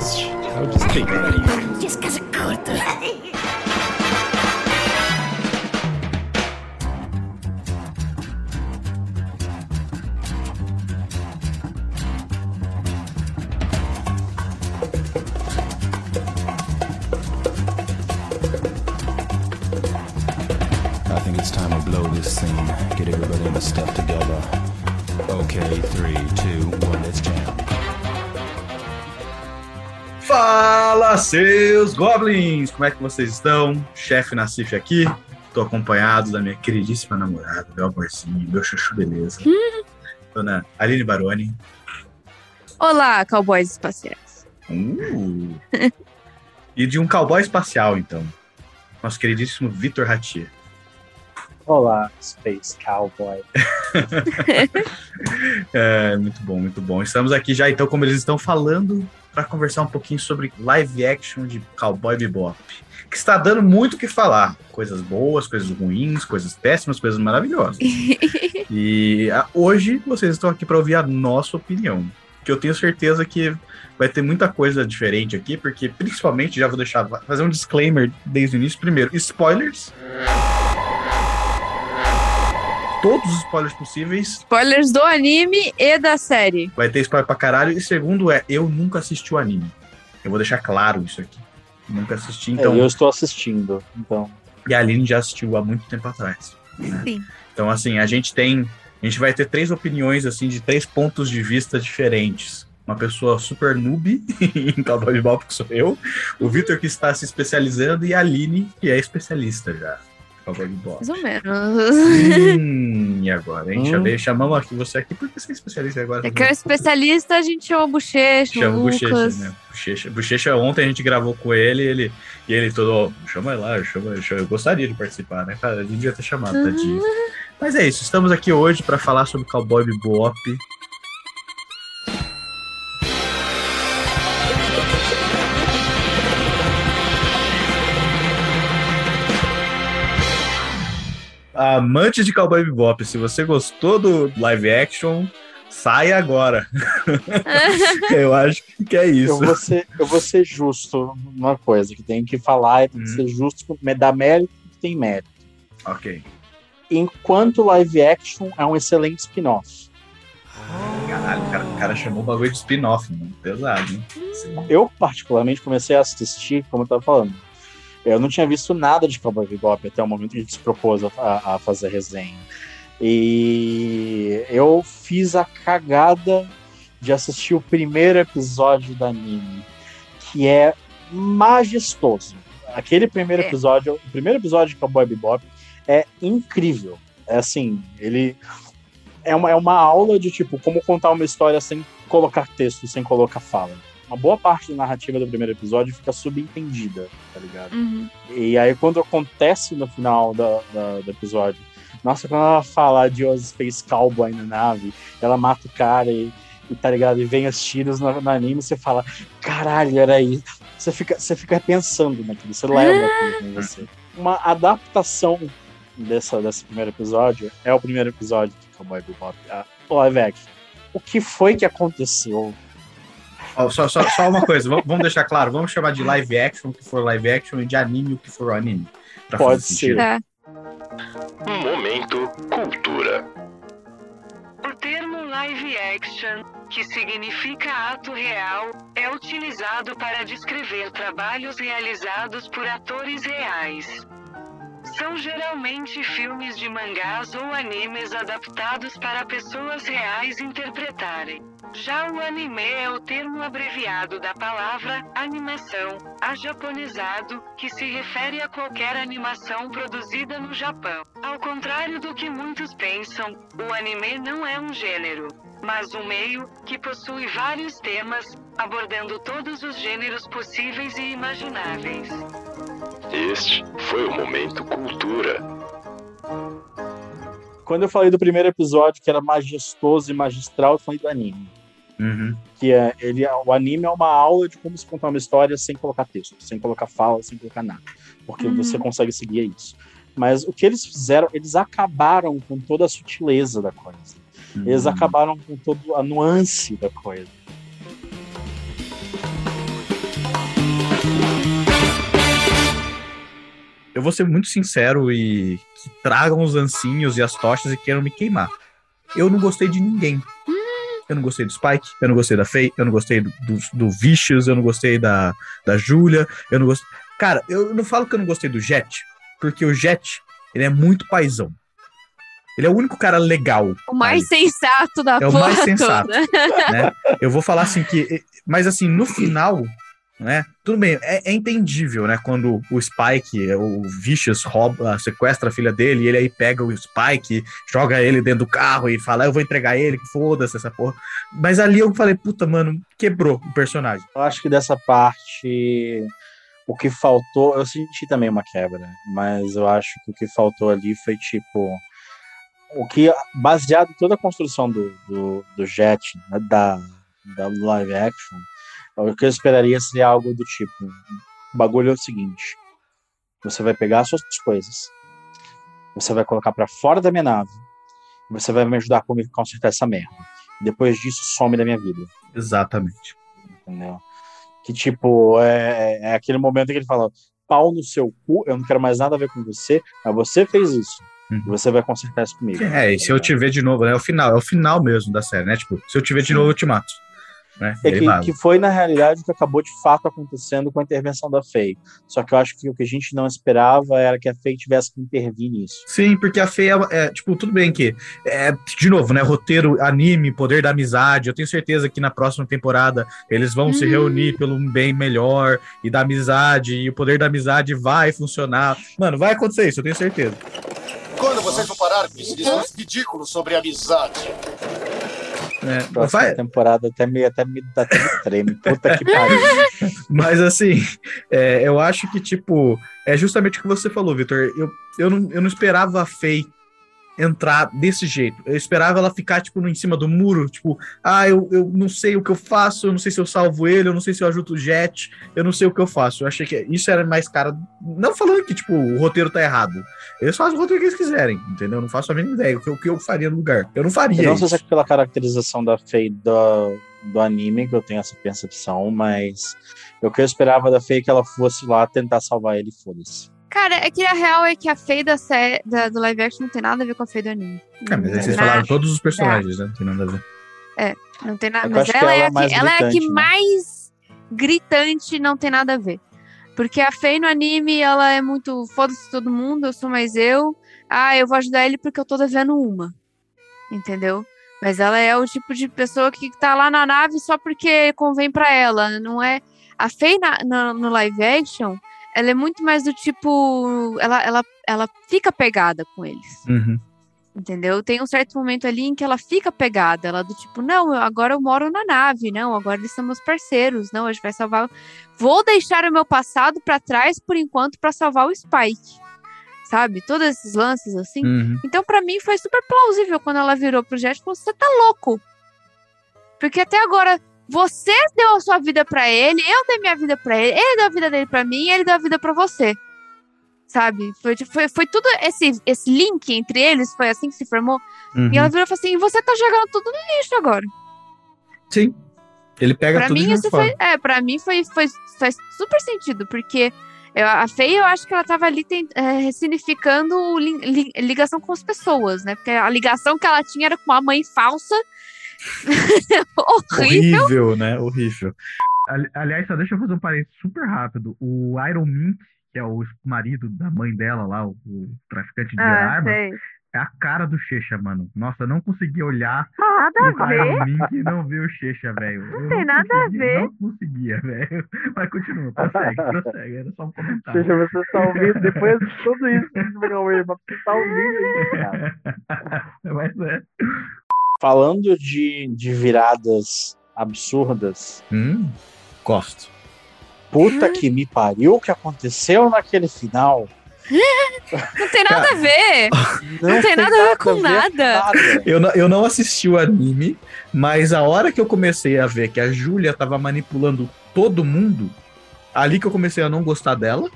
Este é o Despeito. Descasa curta. I think it's time to blow this scene. Get everybody in the stuff together. Okay, three, two, one, let's jam. Fala, seus goblins! Como é que vocês estão? Chefe Nassif aqui. Tô acompanhado da minha queridíssima namorada, meu amorzinho, meu chuchu beleza. Dona Aline Baroni. Olá, cowboys espaciais. Uh. e de um cowboy espacial, então. Nosso queridíssimo Vitor Ratier. Olá, Space Cowboy. É, muito bom, muito bom. Estamos aqui já, então, como eles estão falando, para conversar um pouquinho sobre live action de Cowboy Bebop. Que está dando muito o que falar. Coisas boas, coisas ruins, coisas péssimas, coisas maravilhosas. e ah, hoje vocês estão aqui para ouvir a nossa opinião. Que eu tenho certeza que vai ter muita coisa diferente aqui, porque principalmente, já vou deixar, fazer um disclaimer desde o início. Primeiro, spoilers. Todos os spoilers possíveis. Spoilers do anime e da série. Vai ter spoiler pra caralho. E segundo é, eu nunca assisti o anime. Eu vou deixar claro isso aqui. Nunca assisti, então. É, eu estou assistindo, então. E a Aline já assistiu há muito tempo atrás. né? Sim. Então, assim, a gente tem. A gente vai ter três opiniões, assim, de três pontos de vista diferentes. Uma pessoa super noob em Cowboy Bebop, que sou eu. O Victor, que está se especializando. E a Aline, que é especialista já. Em Cowboy Bebop. Mais ou menos. Hum, e agora? A gente Hum. chamamos aqui você aqui porque você é especialista agora. É que é especialista, a gente chama o Bochecha, Chama o Bochecha, né? Bochecha. Bochecha, ontem a gente gravou com ele, ele e ele todo, ó, chama ele lá, chama, chama, eu gostaria de participar, né, cara? Ele devia ter chamado, tadinho. Mas é isso, estamos aqui hoje para falar sobre Cowboy Bebop. Amantes de Cowboy Bebop, se você gostou do live action, sai agora. eu acho que é isso. Eu vou, ser, eu vou ser justo numa coisa que tem que falar, tem que Hum. ser justo, com- dar mérito que tem mérito. Ok. Enquanto live action é um excelente spin-off. Caralho, o cara, o cara chamou o bagulho de spin-off, mano. Pesado, hein? Eu, particularmente, comecei a assistir, como eu tava falando. Eu não tinha visto nada de Cowboy Bebop até o momento que a gente se propôs a, a fazer resenha. E eu fiz a cagada de assistir o primeiro episódio do anime, que é majestoso. Aquele primeiro É. episódio, o primeiro episódio de Cowboy Bebop é incrível. É assim, ele é uma, é uma aula de tipo como contar uma história sem colocar texto, sem colocar fala. Uma boa parte da narrativa do primeiro episódio fica subentendida, tá ligado? Uhum. E aí, quando acontece no final da, da- do episódio, nossa, quando ela fala de os Space Cowboy na nave, ela mata o cara e, e tá ligado? E vem os tiros no, no anime, você fala, caralho, era isso. Você fica, você fica pensando naquilo, você leva aquilo com você. Uma adaptação dessa, desse primeiro episódio é o primeiro episódio de Cowboy Bebop, a live action. O que foi que aconteceu? Ó, só, só, só uma coisa, vamos, deixar claro, vamos chamar de live action o que for live action e de anime o que for anime. Pode ser. Tá. Momento Cultura. O termo live action, que significa ato real, é utilizado para descrever trabalhos realizados por atores reais. São geralmente filmes de mangás ou animes adaptados para pessoas reais interpretarem. Já o anime é o termo abreviado da palavra animação, ajaponizado, que se refere a qualquer animação produzida no Japão. Ao contrário do que muitos pensam, o anime não é um gênero, mas um meio que possui vários temas, abordando todos os gêneros possíveis e imagináveis. Este foi o Momento Cultura. Quando eu falei do primeiro episódio, que era majestoso e magistral, eu falei do anime. Uhum. que é ele o anime é uma aula de como se contar uma história sem colocar texto, sem colocar fala, sem colocar nada, porque Uhum. você consegue seguir isso. Mas o que eles fizeram, eles acabaram com toda a sutileza da coisa. Eles Uhum. acabaram com toda a nuance da coisa. Eu vou ser muito sincero e que tragam os ancinhos e as tochas e queiram me queimar. Eu não gostei de ninguém. Eu não gostei do Spike, eu não gostei da Faye, eu não gostei do, do, do Vicious, eu não gostei da, da Julia, eu não gostei. Cara, eu não falo que eu não gostei do Jet, porque o Jet, ele é muito paizão. Ele é o único cara legal. O mais ali. sensato da É o mais sensato. toda. né? Eu vou falar assim que. Mas assim, no final, né? Tudo bem, é, é entendível, né? Quando o Spike, o Vicious, rouba, sequestra a filha dele, e ele aí pega o Spike, joga ele dentro do carro e fala, eu vou entregar ele, que foda-se essa porra. Mas ali eu falei, puta, mano, quebrou o personagem. Eu acho que dessa parte, o que faltou, eu senti também uma quebra, mas eu acho que o que faltou ali foi tipo. O que, baseado em toda a construção do, do, do Jet, né, da, da live action, o que eu esperaria seria algo do tipo: o bagulho é o seguinte, você vai pegar as suas coisas, você vai colocar pra fora da minha nave, e você vai me ajudar a consertar essa merda. Depois disso, some da minha vida Exatamente. entendeu? Que tipo, é, é aquele momento que ele fala: pau no seu cu, eu não quero mais nada a ver com você, mas você fez isso. Uhum. E você vai consertar isso comigo. É, e se eu te ver de novo, né? É o final, é o final mesmo da série, né? Tipo, se eu te ver de novo, eu te mato. Né? É que, que foi, na realidade, o que acabou de fato acontecendo com a intervenção da Faye. Só que eu acho que o que a gente não esperava era que a Faye tivesse que intervir nisso. Sim, porque a Feia é, tipo, tudo bem que, é, de novo, né, roteiro, anime, poder da amizade, eu tenho certeza que na próxima temporada eles vão se Hum. reunir pelo um bem melhor e da amizade, e o poder da amizade vai funcionar. Mano, vai acontecer isso, eu tenho certeza. Quando vocês vão parar com esse discurso ridículo sobre amizade? Né? Próxima Vai, temporada até me, até me, até me treme. Puta que pariu. mas assim, é, eu acho que, tipo, é justamente o que você falou, Vitor. Eu, eu, não, eu não esperava a Faye entrar desse jeito. Eu esperava ela ficar, tipo, em cima do muro, tipo, ah, eu, eu não sei o que eu faço, eu não sei se eu salvo ele, eu não sei se eu ajudo o Jet, eu não sei o que eu faço. Eu achei que isso era mais cara. Não falando que, tipo, o roteiro tá errado. Eles fazem o roteiro que eles quiserem, entendeu? Eu não faço a mínima ideia o que, o que eu faria no lugar. Eu não faria Eu não sei se é pela caracterização da Faye do, do anime que eu tenho essa percepção, mas o que eu esperava da Faye é que ela fosse lá tentar salvar ele, foda-se. Cara, é que a real é que a Faye da, sé- da, do live action não tem nada a ver com a Faye do anime. É, mas aí vocês falaram todos os personagens, né? Não tem nada a ver. Não tem nada. É eu Mas acho que ela, ela é é a que, ela é a que gritante, né? mais gritante não tem nada a ver. Porque a Faye no anime, ela é muito foda-se todo mundo, eu sou mais eu. Ah, eu vou ajudar ele porque eu tô devendo uma. Entendeu? Mas ela é o tipo de pessoa que tá lá na nave só porque convém pra ela. Não é. A Faye na- na- no live action, ela é muito mais do tipo. Ela, ela, ela fica pegada com eles. Uhum. Entendeu? Tem um certo momento ali em que ela fica pegada, ela do tipo, não, agora eu moro na nave, não, agora eles são meus parceiros, não, a gente vai salvar. Vou deixar o meu passado pra trás por enquanto pra salvar o Spike. Sabe? Todos esses lances assim. Uhum. Então, pra mim, foi super plausível quando ela virou pro Jet e falou: Você tá louco? Porque até agora, você deu a sua vida pra ele, eu dei minha vida pra ele, ele deu a vida dele pra mim e ele deu a vida pra você. Sabe? Foi, foi, foi tudo esse, esse link entre eles, foi assim que se formou. Uhum. E ela virou e falou assim: E você tá jogando tudo no lixo agora. Sim. Ele pega Pra tudo mim, isso foi. É, pra mim foi, foi, faz super sentido, porque eu- a Fei, eu acho que ela tava ali tem- é, ressignificando o li- li- ligação com as pessoas, né? Porque a ligação que ela tinha era com uma mãe falsa. horrível. Horrível, né? Horrível. Ali- Aliás, só deixa eu fazer um parênteses super rápido. O Iron Mink, que é o marido da mãe dela lá, o, o traficante de Ah, armas, sei. é a cara do Checha, mano. Nossa, eu não consegui olhar Nada a ver. Iron Mink e não ver o Checha, velho. Eu tem nada a consegui- ver. Não conseguia, velho. Mas continua, prossegue, prossegue. Era só um comentário. Seja, você está ouvindo, depois de tudo isso, você está ouvindo isso, cara. Mas é. Falando de, de viradas absurdas, Hum, gosto. puta que me pariu o que aconteceu naquele final. Não tem nada a ver. Não tem nada a ver com nada. Eu não, eu não assisti o anime, mas a hora que eu comecei a ver que a Júlia tava manipulando todo mundo, ali que eu comecei a não gostar dela.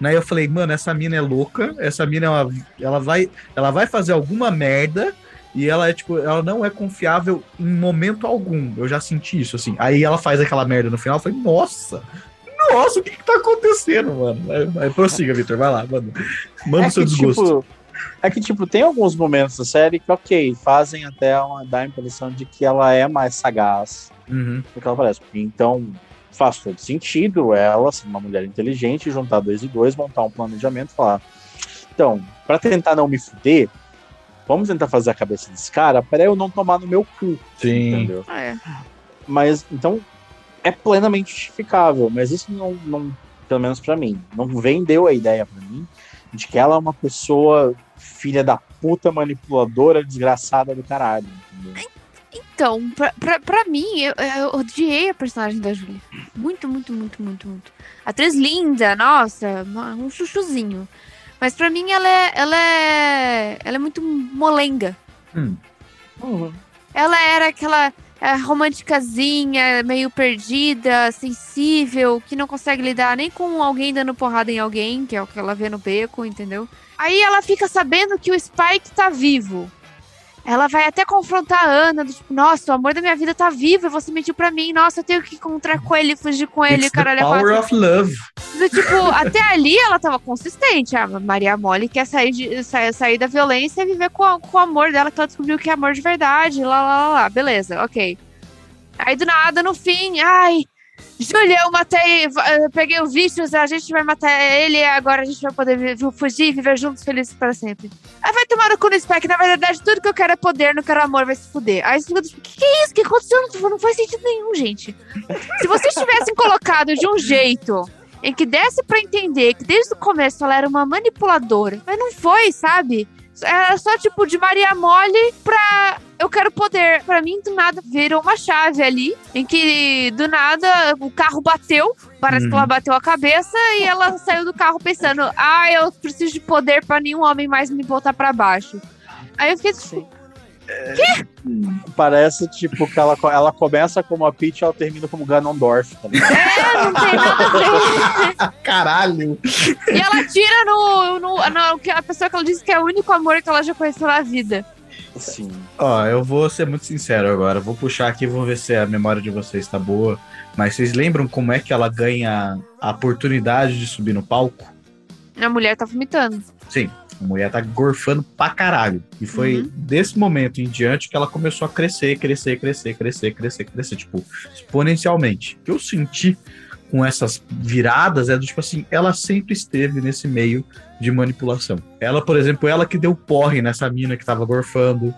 Né, eu falei, mano, essa mina é louca, essa mina é uma- ela vai, ela vai fazer alguma merda e ela é tipo, ela não é confiável em momento algum. Eu já senti isso assim. Aí ela faz aquela merda no final, eu falei, nossa, nossa, o que que tá acontecendo, mano? Vai, vai, prossiga, Vitor, vai lá, manda, manda o seu que, desgosto. Tipo, é que, tipo, tem alguns momentos da série que, ok, fazem até uma, dar a impressão de que ela é mais sagaz Uhum. do que ela parece. Então, faz todo sentido ela ser uma mulher inteligente, juntar dois e dois, montar um planejamento e falar. Então, pra tentar não me fuder, vamos tentar fazer a cabeça desse cara pra eu não tomar no meu cu. Sim. Entendeu? É. Mas, então, é plenamente justificável, mas isso não, não pelo menos pra mim, não vendeu a ideia pra mim de que ela é uma pessoa filha da puta, manipuladora, desgraçada do caralho. Entendeu? Então, pra, pra, pra mim, eu, eu odiei a personagem da Julia. Muito, muito, muito, muito, muito. Atriz linda, nossa, um chuchuzinho. Mas pra mim ela é, ela é, ela é muito molenga. Uhum. Ela era aquela é, românticazinha, meio perdida, sensível, que não consegue lidar nem com alguém dando porrada em alguém, que é o que ela vê no beco, entendeu? Aí ela fica sabendo que o Spike tá vivo. Ela vai até confrontar a Ana, do tipo, nossa, o amor da minha vida tá vivo e você mentiu pra mim, nossa, eu tenho que encontrar com ele, fugir com ele, It's the caralho. é power quatro." of love. Do tipo, até ali ela tava consistente. A Maria Mole quer sair, de, sair, sair da violência e viver com, a- com o amor dela, que ela descobriu que é amor de verdade. Lá, lá, lá, lá. Beleza, ok. Aí do nada, no fim, ai. Júlia, eu matei, eu peguei o Vicious, a gente vai matar ele e agora a gente vai poder fugir e viver juntos felizes para sempre. Aí vai tomar no cu no Spec, na verdade tudo que eu quero é poder, não quero amor, vai se fuder. Aí você fica tipo, que que é isso? O que aconteceu? Não, faz sentido nenhum, gente. Se vocês tivessem colocado de um jeito em que desse pra entender que desde o começo ela era uma manipuladora, mas não foi, sabe? Era só tipo de Maria Mole pra eu quero poder. Pra mim, do nada, virou uma chave ali, em que do nada o carro bateu, parece que Uhum. ela bateu a cabeça e ela saiu do carro pensando: ah, eu preciso de poder pra nenhum homem mais me botar pra baixo. Aí eu fiquei tipo, Parece, tipo, que ela, ela começa como a Peach e ela termina como Ganondorf. Tá é, não tem nada a ver. Caralho. E ela tira no, no, no- a pessoa que ela disse que é o único amor que ela já conheceu na vida. Assim, Ó, eu vou ser muito sincero agora. Vou puxar aqui e vou ver se a memória de vocês tá boa. Mas vocês lembram como é que ela ganha a oportunidade de subir no palco? A mulher tá vomitando. Sim, a mulher tá gorfando pra caralho. E foi Uhum. desse momento em diante que ela começou a crescer, crescer, crescer, crescer, crescer, crescer, tipo, exponencialmente. O que eu senti com essas viradas é do tipo assim, ela sempre esteve nesse meio de manipulação. Ela, por exemplo, ela que deu porre nessa mina que tava gorfando,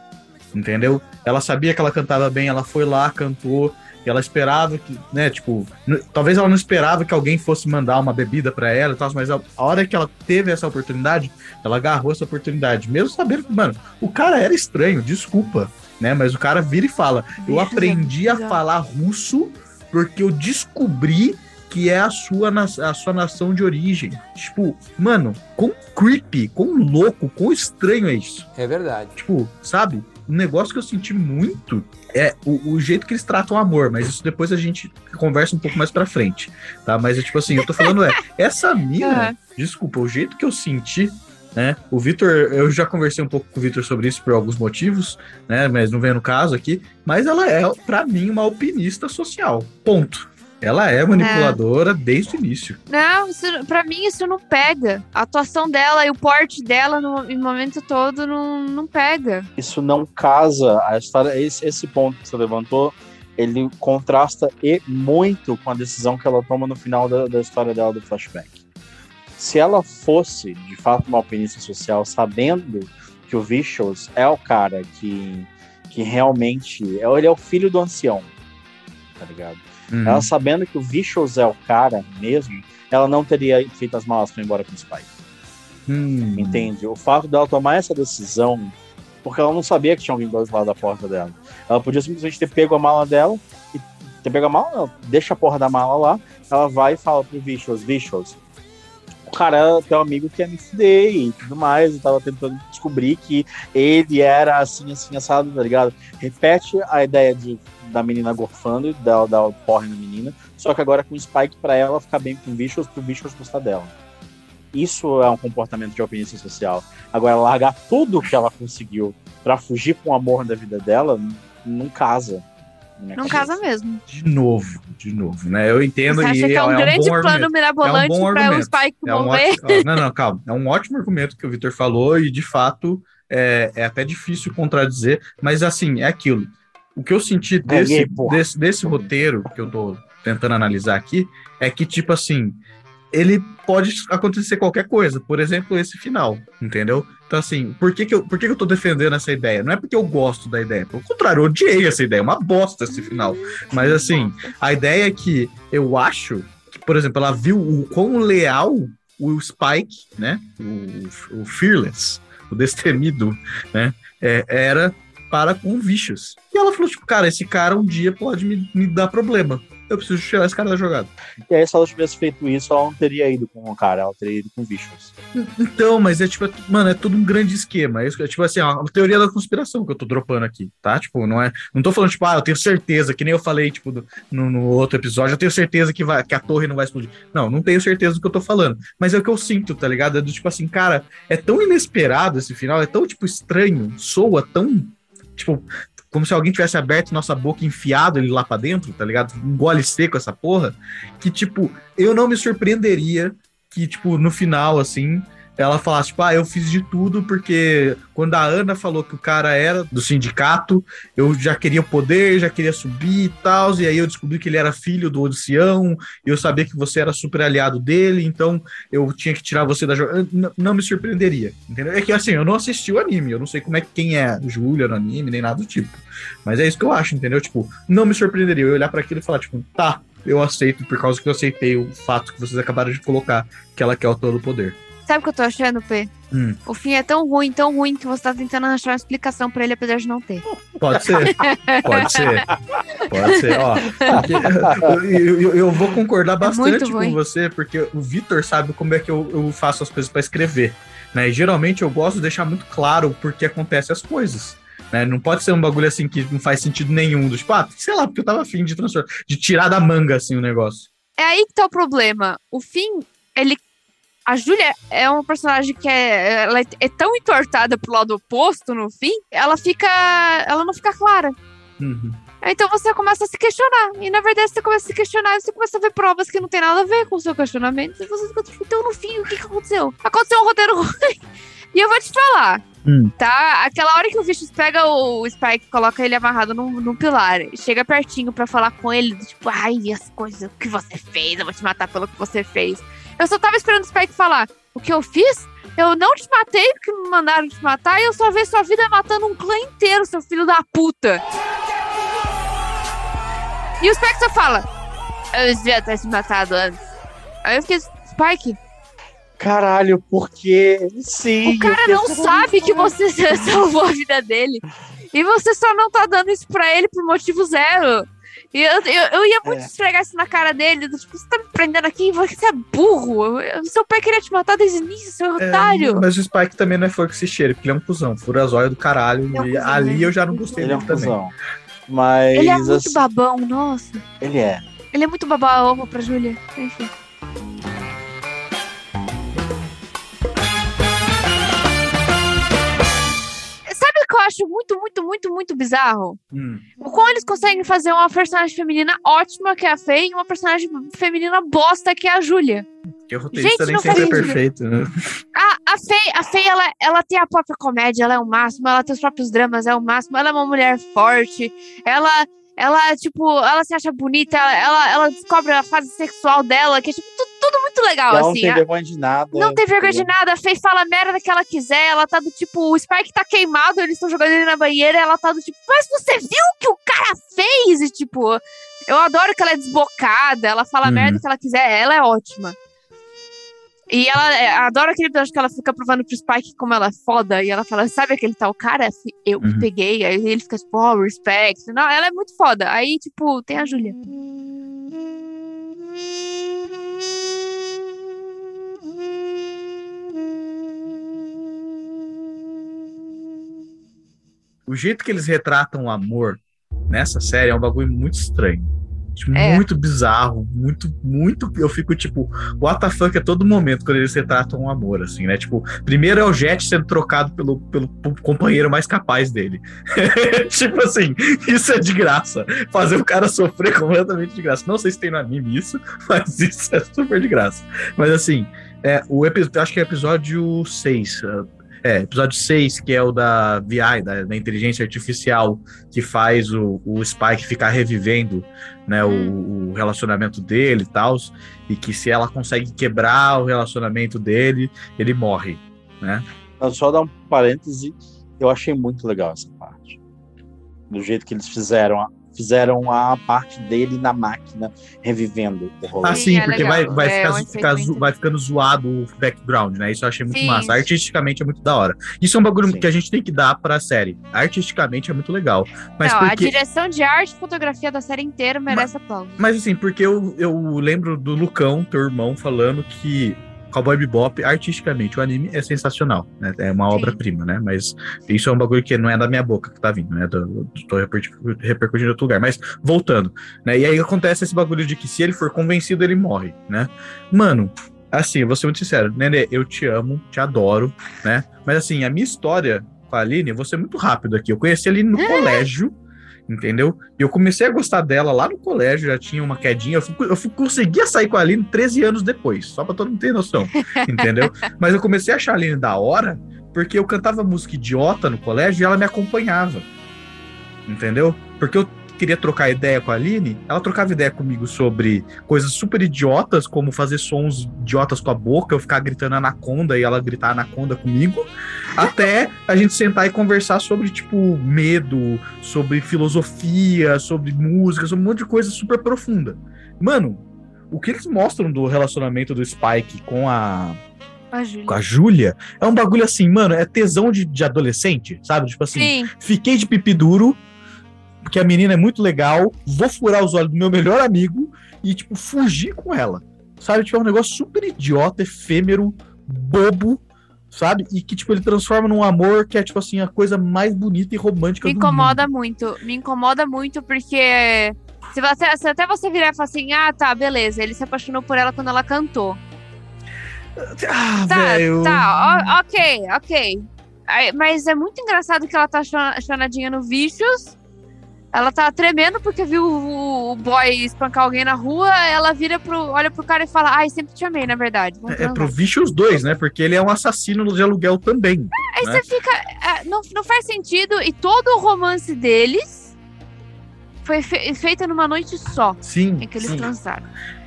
entendeu? Ela sabia que ela cantava bem, ela foi lá, cantou, e ela esperava que, né, tipo, talvez ela não esperava que alguém fosse mandar uma bebida pra ela e tal, mas a, a hora que ela teve essa oportunidade, ela agarrou essa oportunidade, mesmo sabendo que, mano, o cara era estranho, desculpa, né, mas o cara vira e fala, eu aprendi a falar russo porque eu descobri que é a sua, a sua nação de origem. Tipo, mano, quão creepy, quão louco, quão estranho é isso. É verdade. Tipo, sabe? Um negócio que eu senti muito é o, o jeito que eles tratam o amor, mas isso depois a gente conversa um pouco mais pra frente, tá? Mas é tipo assim, eu tô falando é, essa mina, Aham. desculpa, o jeito que eu senti, né? O Vitor, eu já conversei um pouco com o Vitor sobre isso por alguns motivos, né? Mas não vem no caso aqui, mas ela é, pra mim, uma alpinista social. Ponto. Ela é manipuladora desde o início. Não, isso, pra mim isso não pega. A atuação dela e o porte dela no, no momento todo não, não pega. isso não casa a história. Esse, esse ponto que você levantou, ele contrasta e muito com a decisão que ela toma no final da, da história dela do flashback. Se ela fosse, de fato, uma alpinista social, sabendo que o Vicious é o cara que, que realmente. Ele é o filho do ancião, tá ligado? Uhum. Ela sabendo que o Vicious é o cara mesmo, ela não teria feito as malas pra ir embora com o Spike. Hum. Entende? O fato dela tomar essa decisão, porque ela não sabia que tinha alguém do outro lado da porta dela. Ela podia simplesmente ter pego a mala dela e ter pego a mala, não, deixa a porra da mala lá, ela vai e fala pro Vicious, Vicious, o cara é teu amigo quer me fuder e tudo mais, e tava tentando descobrir que ele era assim, assim, assado, tá ligado? Repete a ideia de, da menina gorfando, dela dar o porre na menina, só que agora com o Spike pra ela ficar bem com o Vicious, pro Vicious gostar dela. Isso é um comportamento de alpinista social. Agora, largar tudo que ela conseguiu pra fugir com o amor da vida dela, não casa. É Não casa é isso? mesmo. De novo, de novo, né? Eu entendo Você acha e que é um é grande bom plano argumento. mirabolante É um pra o argumento. Spike É um morrer? ótimo, ó, não, não, calma. É um ótimo argumento que o Vitor falou e, de fato, é, é até difícil contradizer, mas, assim, é aquilo. O que eu senti desse, porra. desse, desse roteiro que eu tô tentando analisar aqui é que, tipo assim, ele pode acontecer qualquer coisa. Por exemplo, esse final, entendeu? Então, assim, por que, que, eu, por que, que eu tô defendendo essa ideia? Não é porque eu gosto da ideia. Pelo contrário, eu odiei essa ideia. É uma bosta esse final. Mas, assim, a ideia é que eu acho que, por exemplo, ela viu o quão leal o Spike, né? O, o Fearless, o destemido, né? é, era para com o Vicious. E ela falou, tipo, cara, esse cara um dia pode me, me dar problema. Eu preciso tirar esse cara da jogada. E aí, se ela tivesse feito isso, ela não teria ido com o cara, ela teria ido com o Vicious. Então, mas é tipo, é- mano, é tudo um grande esquema. É, é tipo assim, ó, a teoria da conspiração que eu tô dropando aqui, tá? Tipo, não é. Não tô falando, tipo, ah, eu tenho certeza, que nem eu falei, tipo, do- no, no outro episódio, eu tenho certeza que, vai, que a torre não vai explodir. Não, não tenho certeza do que eu tô falando. Mas é o que eu sinto, tá ligado? É do tipo assim, cara, é tão inesperado esse final, é tão, tipo, estranho, soa tão. Tipo, como se alguém tivesse aberto nossa boca e enfiado ele lá pra dentro, tá ligado? Um gole seco essa porra. Que, tipo, eu não me surpreenderia que, tipo, no final, assim, ela falasse, tipo, ah, eu fiz de tudo porque quando a Ana falou que o cara era do sindicato, eu já queria poder, já queria subir e tal, e aí eu descobri que ele era filho do Odicião, e eu sabia que você era super aliado dele, então eu tinha que tirar você da jogada. Não, me surpreenderia, entendeu? É que, assim, eu não assisti o anime, eu não sei como é que quem é Júlia no anime, nem nada do tipo. Mas é isso que eu acho, entendeu? Tipo, não me surpreenderia eu olhar para aquilo e falar, tipo, tá, eu aceito por causa que eu aceitei o fato que vocês acabaram de colocar, que ela quer o todo poder. Sabe o que eu tô achando, P? Hum. O fim é tão ruim, tão ruim, que você tá tentando achar uma explicação pra ele, apesar de não ter. Pode ser, pode ser, pode ser, ó. eu, eu- eu vou concordar bastante É muito com você, porque o Vitor sabe como é que eu, eu faço as coisas para escrever, né? E geralmente eu gosto de deixar muito claro por que acontecem as coisas. Né? Não pode ser um bagulho assim que não faz sentido nenhum. Do tipo, ah, sei lá, porque eu tava afim de transformar, de tirar da manga assim o negócio. É aí que tá o problema. O fim, ele. A Júlia é uma personagem que é, ela é, é tão entortada pro lado oposto no fim, ela fica. Ela não fica clara. Uhum. Então você começa a se questionar. E na verdade você começa a se questionar e você começa a ver provas que não tem nada a ver com o seu questionamento. E você fica tipo, então no fim, o que, que aconteceu? Aconteceu um roteiro ruim. E eu vou te falar. Hum. Tá? Aquela hora que o Vicious pega o Spike e coloca ele amarrado num, num pilar, chega pertinho pra falar com ele, tipo, ai, as coisas, o que você fez, eu vou te matar pelo que você fez. Eu só tava esperando o Spike falar, o que eu fiz? Eu não te matei porque me mandaram te matar e eu só vi sua vida matando um clã inteiro, seu filho da puta. E o Spike só fala, eu devia ter te matado antes. Aí eu fiquei, Spike, Caralho, porque sim. o cara não sabe que você salvou a vida dele. E você só não tá dando isso pra ele por motivo zero. E eu, eu, eu ia muito É. esfregar isso na cara dele. Tipo, você tá me prendendo aqui, você é burro. Eu- Seu pai queria te matar desde o início, seu É, otário. mas o Spike também não é flor que se cheira, porque ele é um cuzão, fura zóio do caralho. É um e cuzão, ali né? eu já não gostei Ele é um dele também. cuzão. Mas. ele é muito assim, babão, nossa. Ele é. Ele é muito baba-ovo pra Júlia. Enfim. Acho muito, muito, muito, muito bizarro? Hum. O como eles conseguem fazer uma personagem feminina ótima, que é a Faye, e uma personagem feminina bosta, que é a Júlia. Porque o roteirista Gente, nem sempre é perfeito, né? A, a Faye, a Faye ela, ela tem a própria comédia, ela é o máximo, ela tem os próprios dramas, é o máximo, ela é uma mulher forte, ela, ela tipo, ela se acha bonita, ela, ela, descobre a fase sexual dela, que é tipo, tu- tudo muito legal, ela não assim. tem vergonha de nada. Não tem vergonha de nada, a Faye fala a merda que ela quiser, ela tá do tipo, o Spike tá queimado, eles estão jogando ele na banheira, ela tá do tipo, mas você viu o que o cara fez? E tipo, eu adoro que ela é desbocada, ela fala a Uhum. merda que ela quiser, ela é ótima. E ela é, adoro aquele episódio que ela fica provando pro Spike como ela é foda, e ela fala, sabe aquele tal cara? Eu Uhum. peguei, aí ele fica tipo, oh, respect. Não, ela é muito foda. Aí, tipo, tem a Júlia. O jeito que eles retratam o amor nessa série é um bagulho muito estranho. Tipo, É. Muito bizarro, muito, muito. Eu fico tipo, what the fuck a todo momento quando eles retratam um amor, assim, né? Tipo, primeiro é o Jet sendo trocado pelo, pelo companheiro mais capaz dele. tipo assim, isso é de graça. Fazer o cara sofrer completamente de graça. Não sei se tem no anime isso, mas isso é super de graça. Mas assim, é, o episódio, acho que é episódio 6. É, episódio 6, que é o da VI, da, da inteligência artificial, que faz o, o Spike ficar revivendo né, o, o relacionamento dele e tal, e que se ela consegue quebrar o relacionamento dele, ele morre, né? Só dar um parêntese, eu achei muito legal essa parte. Do jeito que eles fizeram, a- fizeram a parte dele na máquina, revivendo o rolê. Ah, Sim, é porque legal. vai, vai, É ficar, zo- vai ficando zoado o background, né? Isso eu achei muito Sim, massa. Artisticamente é muito da hora. Isso é um bagulho Sim. que a gente tem que dar pra série. Artisticamente é muito legal. Mas não, a porque... direção de arte e fotografia da série inteira merece aplausos. Mas assim, porque eu, eu lembro do Lucão, teu irmão, falando que Cowboy Bebop, artisticamente, o anime é sensacional, né? É uma obra-prima, né? Mas isso é um bagulho que não é da minha boca que tá vindo, né? Tô, tô repercu- repercutindo em outro lugar. Mas, voltando, né? E aí acontece esse bagulho de que se ele for convencido, ele morre, né? Mano, assim, vou ser muito sincero, Nenê, eu te amo, te adoro, né? Mas assim, a minha história com a Aline, vou ser muito rápido aqui. Eu conheci a Aline no colégio, entendeu? E eu comecei a gostar dela lá no colégio, já tinha uma quedinha. Eu, fui, eu fui- conseguia sair com a Aline 13 anos depois, só pra todo mundo ter noção, entendeu? Mas eu comecei a achar a Aline da hora porque eu cantava música idiota no colégio e ela me acompanhava, entendeu? Porque eu queria trocar ideia com a Aline, ela trocava ideia comigo sobre coisas super idiotas, como fazer sons idiotas com a boca, eu ficar gritando anaconda e ela gritar anaconda comigo, até a gente sentar e conversar sobre, tipo, medo, sobre filosofia, sobre música, sobre um monte de coisa super profunda. Mano, o que eles mostram do relacionamento do Spike com a, A Júlia. com a Júlia é um bagulho assim, mano, é tesão de, de adolescente, sabe? Tipo assim, Sim, fiquei de pipi duro, porque a menina é muito legal, vou furar os olhos do meu melhor amigo e, tipo, fugir com ela. Sabe? Tipo, é um negócio super idiota, efêmero, bobo, sabe? E que, tipo, ele transforma num amor que é, tipo assim, a coisa mais bonita e romântica me do incomoda mundo. muito. Me incomoda muito porque se, você, se até você virar e falar assim, ah, tá, beleza, ele se apaixonou por ela quando ela cantou. Ah, Tá, velho. tá, ó, ok, ok. Mas é muito engraçado que ela tá chona- chonadinha no Vicious. Ela tá tremendo porque viu o, o boy espancar alguém na rua. Ela vira pro, olha pro cara e fala: Ai, sempre te amei, na verdade. É, é pro transar." Vicious 2, né? Porque ele é um assassino de aluguel também. Aí né? você fica. é, não, não faz sentido. E todo o romance deles foi fe- feito numa noite só. Sim. Em que eles sim. transaram.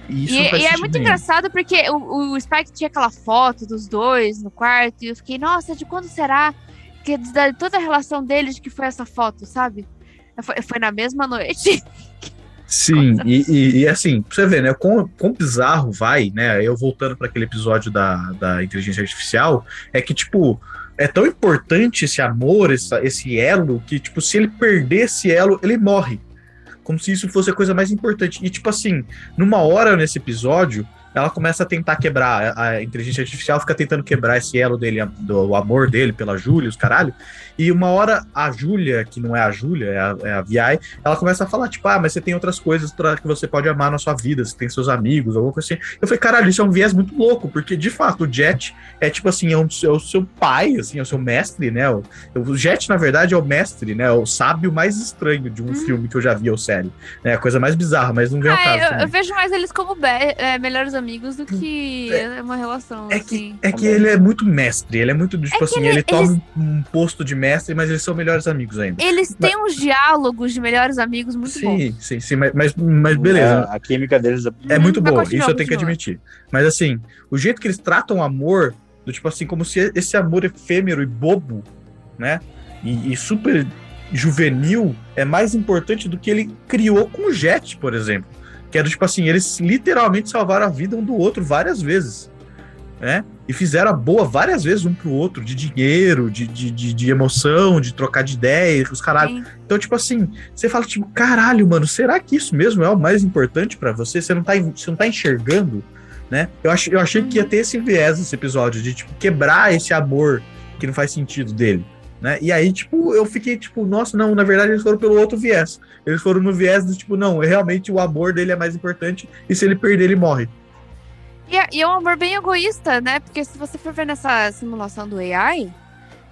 E isso E, e é muito nenhum. engraçado porque o, o Spike tinha aquela foto dos dois no quarto. E eu fiquei, nossa, de quando será que toda a relação deles que foi essa foto, sabe? Foi, foi na mesma noite. Sim, e, e- e, assim, pra você ver, né? Quão, quão bizarro vai, né? Eu voltando para aquele episódio da, da inteligência artificial, é que, tipo, é tão importante esse amor, essa, esse elo, que, tipo, se ele perder esse elo, ele morre. Como se isso fosse a coisa mais importante. E, tipo assim, numa hora nesse episódio, ela começa a tentar quebrar, a inteligência artificial fica tentando quebrar esse elo dele, do o amor dele pela Júlia, os caralho. E uma hora a Júlia, que não é a Júlia, é a, é a VI, ela começa a falar, tipo, ah, mas você tem outras coisas que você pode amar na sua vida, você tem seus amigos, alguma coisa assim. Eu falei, caralho, isso é um viés muito louco, porque de fato o Jet é tipo assim, é, um- é o seu pai, assim, é o seu mestre, né? O, o Jet, na verdade, é o mestre, né? O sábio mais estranho de um filme que eu já vi ou série. Né? A coisa mais bizarra, mas não vem ao Ah, caso. eu, eu vejo mais eles como é, melhores amigos do que uma relação. É que, assim. é que ele é muito mestre, ele é muito, tipo que assim, ele- ele, toma um, um posto de mestre, mas eles são melhores amigos ainda. Eles têm uns diálogos de melhores amigos muito bons. Sim, sim, sim, mas, mas, mas beleza. É, a química deles é É muito mas boa, isso eu tenho que admitir. Mas assim, o jeito que eles tratam o amor, do tipo assim, como se esse amor efêmero e bobo, né? E, e super juvenil é mais importante do que ele criou com o Jet, por exemplo. Que era tipo assim, eles literalmente salvaram a vida um do outro várias vezes. Né? E fizeram a boa várias vezes um pro outro, de dinheiro, de, de, de, de emoção, de trocar de ideias, os caralho. Sim. Então, tipo assim, você fala, tipo, caralho, mano, será que isso mesmo é o mais importante pra você? Você não tá, você não tá enxergando, né? Eu, ach, eu achei que ia ter esse viés nesse episódio, de, tipo, quebrar esse amor que não faz sentido dele, Né? E aí, tipo, eu fiquei tipo, nossa, não, na verdade eles foram pelo outro viés. Eles foram no viés do tipo, não, realmente o amor dele é mais importante e se ele perder, ele morre. E é, e é um amor bem egoísta, né? Porque se você for ver nessa simulação do AI,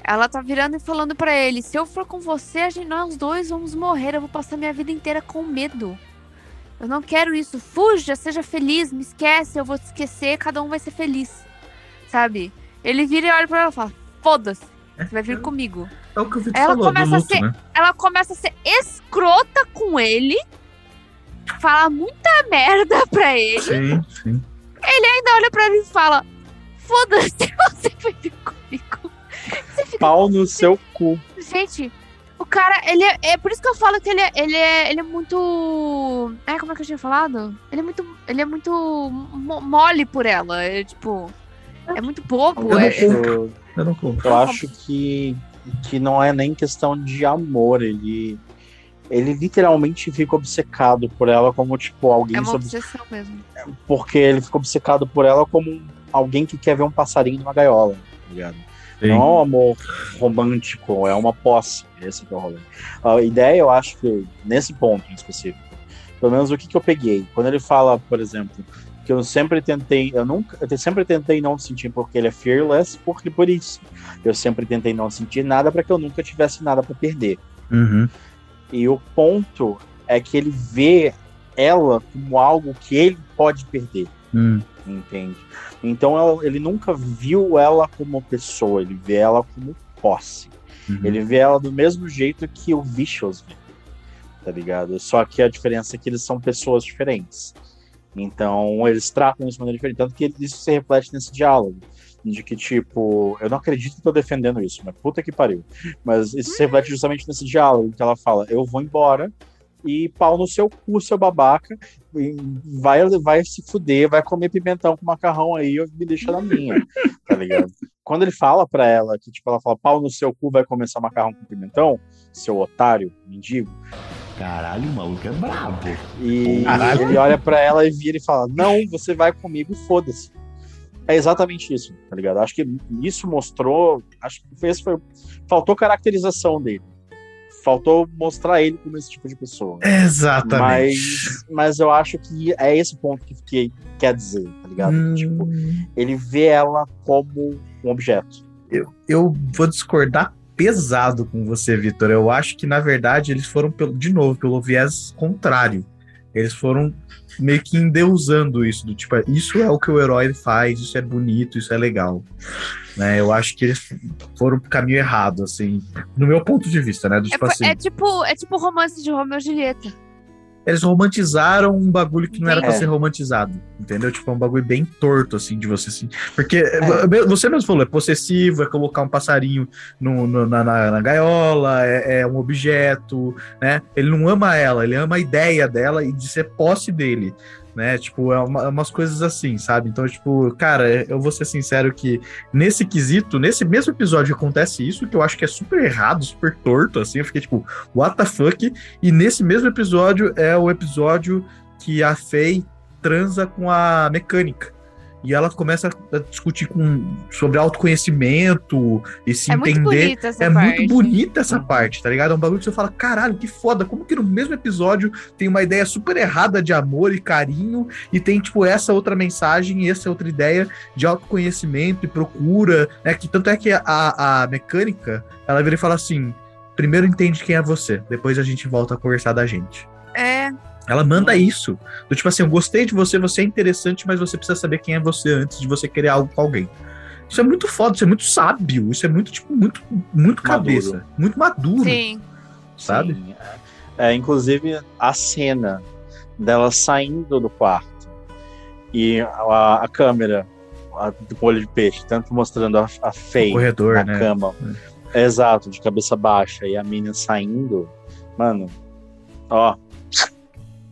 ela tá virando e falando pra ele: se eu for com você, a gente, nós dois vamos morrer. Eu vou passar minha vida inteira com medo. Eu não quero isso. Fuja, seja feliz, me esquece, eu vou te esquecer, cada um vai ser feliz. Sabe? Ele vira e olha pra ela e fala: foda-se, você vai vir comigo. É o que o Vitor Ela falou, começa do a luto, ser- né? Ela começa a ser escrota com ele, falar muita merda pra ele. Sim, sim. ainda olha pra ele e fala: Foda-se, você vai vir comigo. Você fica, Pau no seu cu. gente, o cara, ele é, é por isso que eu falo que ele é, ele é, ele é muito. É, como é que eu tinha falado? Ele é muito, ele é muito mo- mole por ela. É tipo, é muito bobo. Eu é- Eu, Eu não conto. eu acho que, que não é nem questão de amor. Ele, ele literalmente fica obcecado por ela como, tipo, alguém é uma sobre obsessão mesmo. porque ele fica obcecado por ela como alguém que quer ver um passarinho numa gaiola, tá ligado? Sim. Não é um amor romântico, é uma posse. Esse que é o rolê. A ideia, eu acho que, nesse ponto em específico, pelo menos o que, que eu peguei, quando ele fala, por exemplo, que eu sempre tentei, eu nunca, eu sempre tentei não sentir porque ele é fearless, porque por isso. Eu sempre tentei não sentir nada para que eu nunca tivesse nada para perder. Uhum. E o ponto é que ele vê ela como algo que ele pode perder Hum. entende? Então ela- ele nunca viu ela como pessoa, ele vê ela como posse. Uhum. Ele vê ela do mesmo jeito que o Vicious vê, tá ligado? Só que a diferença é que eles são pessoas diferentes. Então eles tratam isso de maneira diferente. Tanto que isso se reflete nesse diálogo. De que, tipo, eu não acredito que tô defendendo isso, mas puta que pariu. Mas isso se reflete justamente nesse diálogo que ela fala: eu vou embora e pau no seu cu, seu babaca, e vai, vai se fuder, vai comer pimentão com macarrão aí, me deixa na minha, tá ligado? Quando ele fala pra ela, que tipo, ela fala, pau no seu cu, vai começar macarrão com pimentão, seu otário, mendigo, Caralho, o maluco é brabo. e Caralho. ele olha pra ela e vira e fala, não, você vai comigo e foda-se. É exatamente isso, tá ligado? Acho que isso mostrou, acho que esse foi, faltou caracterização dele. Faltou mostrar ele como esse tipo de pessoa. Exatamente. Mas, mas eu acho que é esse ponto que, que quer dizer, tá ligado? Hum, Tipo, ele vê ela como um objeto. eu, eu vou discordar pesado com você, Vitor. Eu acho que, na verdade, eles foram, pelo, de novo, pelo viés contrário. Eles foram meio que endeusando isso, do tipo, isso é o que o herói faz, isso é bonito, isso é legal. Né? Eu acho que eles foram pro caminho errado, assim, no meu ponto de vista, né? Do, É, tipo po- assim, é tipo, é tipo romance de Romeu e Julieta. Eles romantizaram um bagulho que não era pra É. ser romantizado, entendeu? Tipo, é um bagulho bem torto, assim, de você assim. Porque É. eh, você mesmo falou, é possessivo, é colocar um passarinho no, no- na, na- na gaiola, é, é um objeto, né? Ele não ama ela, ele ama a ideia dela e de ser posse dele. Né, tipo, é uma- umas coisas assim, sabe? Então, tipo, cara, eu vou ser sincero que nesse quesito, nesse mesmo episódio acontece isso, que eu acho que é super errado, super torto, assim. Eu fiquei tipo, what the fuck? E nesse mesmo episódio é o episódio que a Faye transa com a mecânica. E ela começa a discutir com, sobre autoconhecimento e se é muito entender. bonita essa É parte. muito bonita essa parte, tá ligado? É um bagulho que você fala, caralho, que foda. Como que no mesmo episódio tem uma ideia super errada de amor e carinho e tem, tipo, essa outra mensagem e essa outra ideia de autoconhecimento e procura, né? Que tanto é que a, a mecânica, ela vira e fala assim, primeiro entende quem é você, depois a gente volta a conversar da gente. É, Ela manda isso. Do tipo assim, eu gostei de você, você é interessante, mas você precisa saber quem é você antes de você querer algo com alguém. Isso é muito foda, isso é muito sábio, isso é muito, tipo, muito, muito Maduro. cabeça. Muito maduro, sim. sabe? Sim. É, inclusive, a cena dela saindo do quarto e a, a câmera a, do olho de peixe, tanto mostrando a, a Faye corredor, na né? cama, exato, de cabeça baixa, e a mina saindo, mano, ó,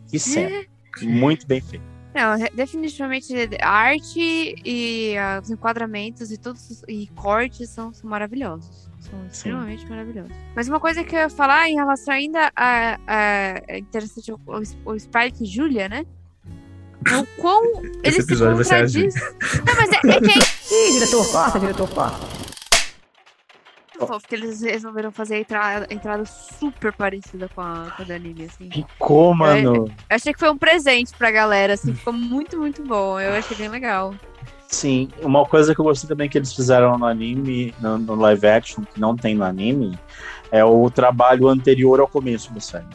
que cena, muito bem feito. Não, definitivamente a arte e ah, os enquadramentos e todos os- e cortes são, são maravilhosos. São extremamente maravilhosos. Mas uma coisa que eu ia falar em relação ainda a, a é interessante o, o, Spike e Julia, né? É o quão eles se episódio vai ser a. Não, mas é, é que Ih, diretor, corta, diretor, corta. Fofo que eles resolveram fazer a entrada, a entrada super parecida com a, com a do anime, assim. Ficou, mano. Eu achei que foi um presente pra galera, assim, ficou muito, muito bom. Eu achei bem legal. Sim, uma coisa que eu gostei também que eles fizeram no anime, no, no live action, que não tem no anime, é o trabalho anterior ao começo da série.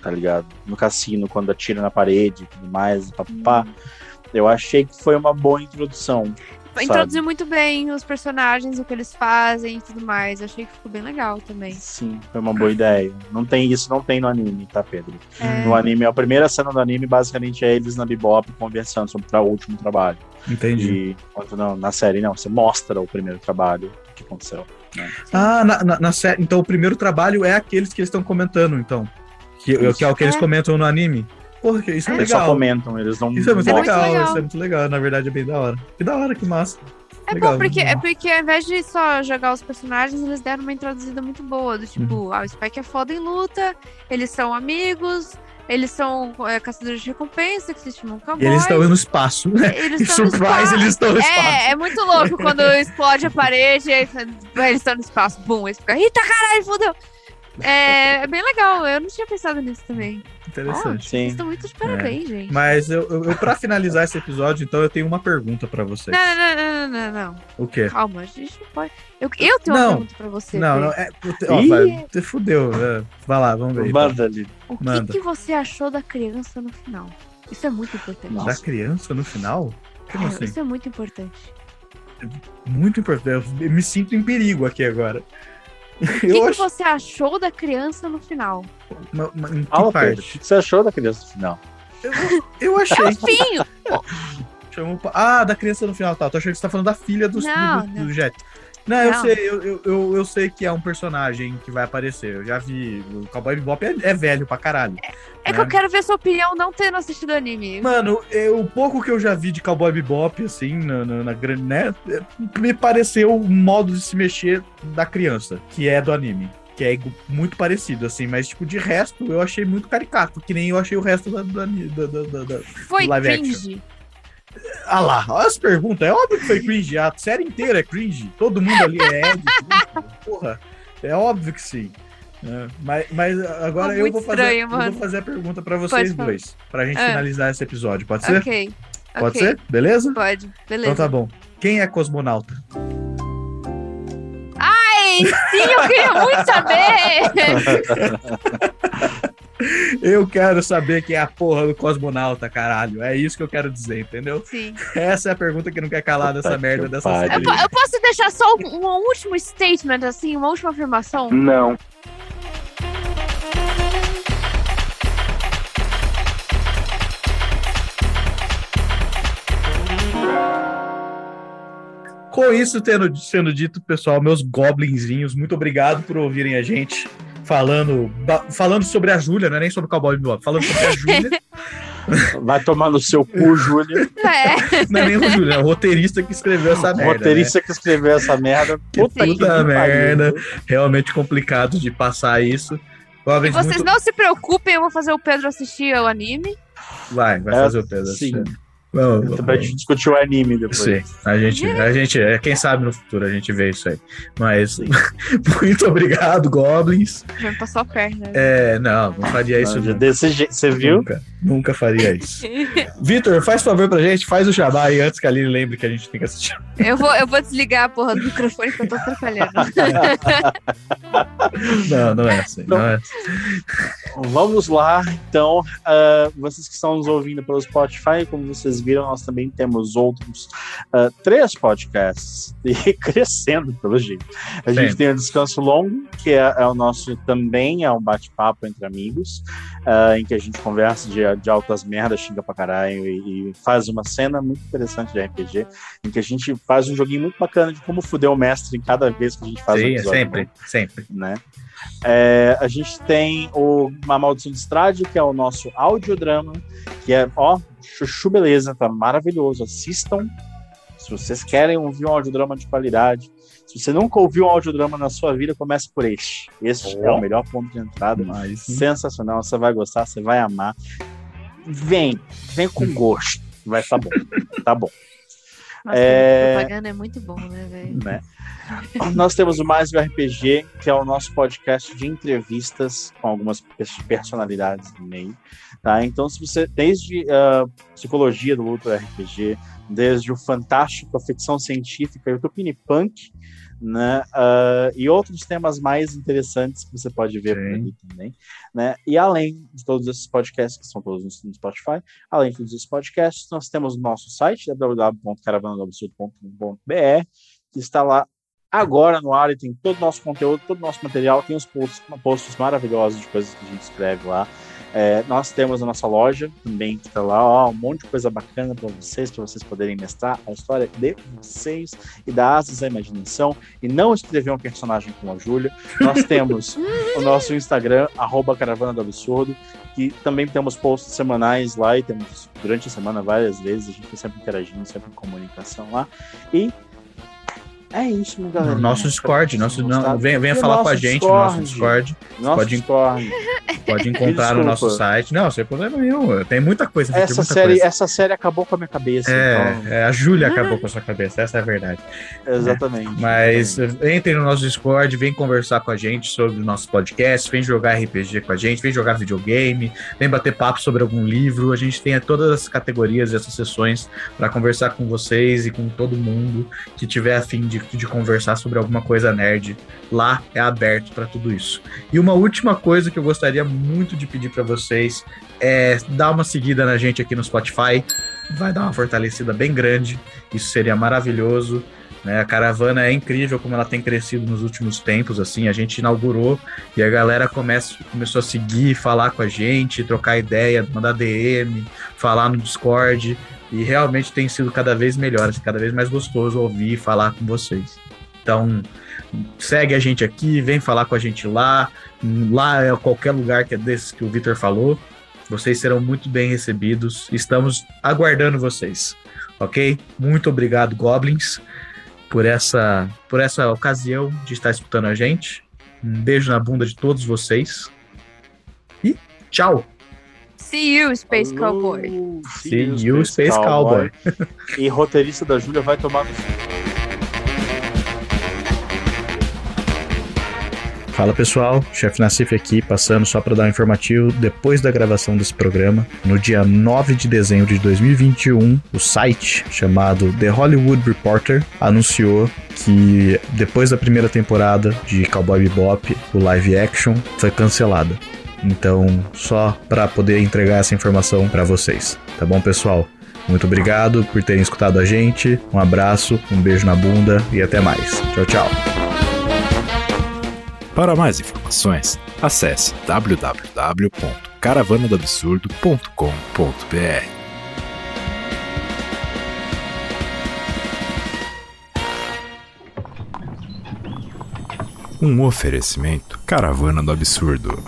Tá ligado? No cassino, quando atira na parede e tudo mais, papá. Eu achei que foi uma boa introdução. Introduziu muito bem os personagens, o que eles fazem e tudo mais. Eu achei que ficou bem legal também. Sim, foi uma boa ideia. Não tem isso, não tem no anime, tá, Pedro? É, No anime, a primeira cena do anime, basicamente, é eles na Bebop conversando sobre o último trabalho. Entendi. E não, na série, não, você mostra o primeiro trabalho que aconteceu. né? Ah, na, na, na série. Então o primeiro trabalho é aqueles que eles estão comentando, então. Que, que é o que eles É. comentam no anime. Porra, que isso é, Eles só legal. comentam, eles não Isso é muito É muito legal, legal. isso é muito legal. Na verdade, é bem da hora. Que da hora, que massa. É Legal, bom, porque, é legal. porque ao invés de só jogar os personagens, eles deram uma introduzida muito boa. Do tipo, ah, o Spike é foda em luta, eles são amigos, eles são é, caçadores de recompensa, que se chamam E cowboys. eles estão no espaço, né? Eles estão no Surprise, espaço. eles estão no espaço. É, é muito louco quando explode a parede, eles estão no espaço, bum, eles ficam, eita caralho, fodeu. É, é bem legal, eu não tinha pensado nisso também. Interessante. Sim. estão muito de parabéns, gente. Mas eu, eu, eu para finalizar esse episódio, então eu tenho uma pergunta pra vocês. Não, não, não, não, não, não. O quê? Calma, a gente não pode. Eu, eu tenho uma Não. pergunta pra você. Não, não, é. Ó, vai, você fudeu. é. Vai lá, vamos ver. Manda ali. O que, Manda. que você achou da criança no final? Isso é muito importante. Da criança no final? Como É, assim? Isso é muito importante. Muito importante. Eu me sinto em perigo aqui agora. O que, Eu que acho. você achou da criança no final? ma- ma- Em que Fala, Pedro, o parte? que você achou da criança no final? Eu achei. Finho! Chamou pa- Ah, da criança no final, tá. Tô achando que você tá falando da filha do, Não, do, não. do Jet. Não, eu Não. sei, eu, eu, eu, sei que é um personagem que vai aparecer. Eu já vi. O Cowboy Bebop é, é velho pra caralho. É que É. eu quero ver sua opinião não tendo assistido o anime. Mano, eu, o pouco que eu já vi de Cowboy Bebop, assim, na, na, na grande, né? é, Me pareceu o modo de se mexer da criança, que é do anime. Que é muito parecido, assim, mas, tipo, de resto, eu achei muito caricato, que nem eu achei o resto da. da, da, da- da- Foi live cringe. Ah lá, olha as perguntas. É óbvio que foi cringe. A série inteira é cringe. Todo mundo ali é Ed. Porra, é óbvio que sim. É, mas, mas agora Ficou eu vou, fazer, estranho, eu vou fazer a pergunta pra vocês dois. Pra gente Ah. finalizar esse episódio. Pode ser? Ok. Pode ok. ser? Beleza? Pode. Beleza. Então tá bom. Quem é cosmonauta? Ai, sim, eu queria muito saber! Eu quero saber quem é a porra do cosmonauta, caralho. É isso que eu quero dizer, entendeu? sim. Essa é a pergunta que não quer calar dessa Puta merda dessa série. Eu, eu posso deixar só um, um último statement, assim, uma última afirmação? Não. Com isso tendo, sendo dito, pessoal, meus goblinzinhos, muito obrigado por ouvirem a gente falando, falando sobre a Júlia, não é nem sobre o Cowboy Bebop, falando sobre a Júlia. Vai tomar no seu cu, Júlia. É. não é nem o Júlia, é o roteirista que escreveu essa O merda. roteirista que escreveu essa merda. né? Que Puta, puta que merda. pariu. Realmente complicado de passar isso. E vocês muito- não se preocupem, eu vou fazer o Pedro assistir o anime. Vai, vai É, fazer o Pedro. sim. Vamos, Pra vamos. gente discutir o anime depois. Sim, a gente, a gente, é, quem sabe no futuro a gente vê isso aí. Mas muito obrigado, Goblins. Já passou a perna. É, não, não faria isso Não. Desse jeito, você viu? Nunca, nunca faria isso. Vitor, faz favor pra gente, faz o jabá aí antes que a Lili lembre que a gente tem que assistir. Eu vou, eu vou desligar a porra do microfone que eu tô atrapalhando. Não, não é assim. Não é assim. Vamos lá, então. ah, vocês que estão nos ouvindo pelo Spotify, como vocês viram, nós também temos outros ah, três podcasts e crescendo, pelo jeito. A gente tem o Descanso Longo, que é, é o nosso também, é um bate-papo entre amigos, ah, em que a gente conversa de, de altas merdas, xinga pra caralho e, e faz uma cena muito interessante de RPG, em que a gente faz um joguinho muito bacana de como fuder o mestre em cada vez que a gente faz um Sim, episódio. sempre, sempre. né? É, a gente tem o Uma Maldição de Estrade, que é o nosso audiodrama, que é, ó, chuchu beleza, tá maravilhoso. Assistam. Se vocês querem ouvir um audiodrama de qualidade, se você nunca ouviu um audiodrama na sua vida, comece por este. Este é o melhor ponto de entrada. Mas, Sensacional, você vai gostar, você vai amar. Vem, vem com gosto. Vai tá bom, tá bom. Nossa, É. propaganda é muito bom, né, velho? né? Nós temos o Mais um RPG, que é o nosso podcast de entrevistas com algumas personalidades no meio. Tá? Então, se você, desde a uh, psicologia do luto RPG, desde o fantástico, a ficção científica e o Tupini Punk, né? Uh, e outros temas mais interessantes que você pode ver Sim. por também, né? E além de todos esses podcasts, que são todos no Spotify, além de todos esses podcasts, nós temos o nosso site, www.caravanadobsurdo.com.br, que está lá agora no ar e tem todo o nosso conteúdo, todo o nosso material, tem os posts, posts maravilhosos de coisas que a gente escreve lá. É, nós temos a nossa loja também, que está lá, ó, um monte de coisa bacana para vocês, para vocês poderem mestrar a história de vocês e dar asas à imaginação e não escrever um personagem como a Júlia. Nós temos o nosso Instagram, arroba Caravana do Absurdo, que também temos posts semanais lá e temos durante a semana várias vezes, a gente está sempre interagindo, sempre em comunicação lá. E é isso, meu galera. Nosso Discord, nosso, não, venha, venha falar com a gente Discord. no nosso Discord. Nosso pode, Discord. Pode encontrar no nosso site. Não, sem problema nenhum. Tem muita coisa. Essa, muita série, coisa. essa série acabou com a minha cabeça. É, então... é a Júlia acabou com a sua cabeça, essa é a verdade. Exatamente. É. Mas exatamente. entre no nosso Discord, vem conversar com a gente sobre o nosso podcast, vem jogar RPG com a gente, vem jogar videogame, vem bater papo sobre algum livro. A gente tem todas as categorias e essas sessões para conversar com vocês e com todo mundo que tiver a fim de, de conversar sobre alguma coisa nerd. Lá é aberto para tudo isso. E uma última coisa que eu gostaria muito de pedir para vocês é dar uma seguida na gente aqui no Spotify. Vai dar uma fortalecida bem grande. Isso seria maravilhoso. Né? A caravana é incrível como ela tem crescido nos últimos tempos. Assim, a gente inaugurou e a galera começa, começou a seguir, falar com a gente, trocar ideia, mandar DM, falar no Discord. E realmente tem sido cada vez melhor, assim, cada vez mais gostoso ouvir e falar com vocês. Então, segue a gente aqui, vem falar com a gente lá. Lá é qualquer lugar que é desses que o Victor falou. Vocês serão muito bem recebidos. Estamos aguardando vocês. Ok? Muito obrigado, Goblins, por essa, por essa ocasião de estar escutando a gente. Um beijo na bunda de todos vocês. E tchau! See you, Space Cowboy. See, See you, Space, Space Cowboy. Cowboy. e roteirista da Júlia vai tomar no Fala pessoal, chefe Nassif aqui, passando só para dar um informativo. Depois da gravação desse programa, no dia 9 de dezembro de 2021, o site chamado The Hollywood Reporter anunciou que depois da primeira temporada de Cowboy Bebop, o live action foi cancelada. Então, só para poder entregar essa informação para vocês. Tá bom, pessoal? Muito obrigado por terem escutado a gente. Um abraço, um beijo na bunda e até mais. Tchau, tchau. Para mais informações, acesse www.caravanadoabsurdo.com.br. Um oferecimento Caravana do Absurdo.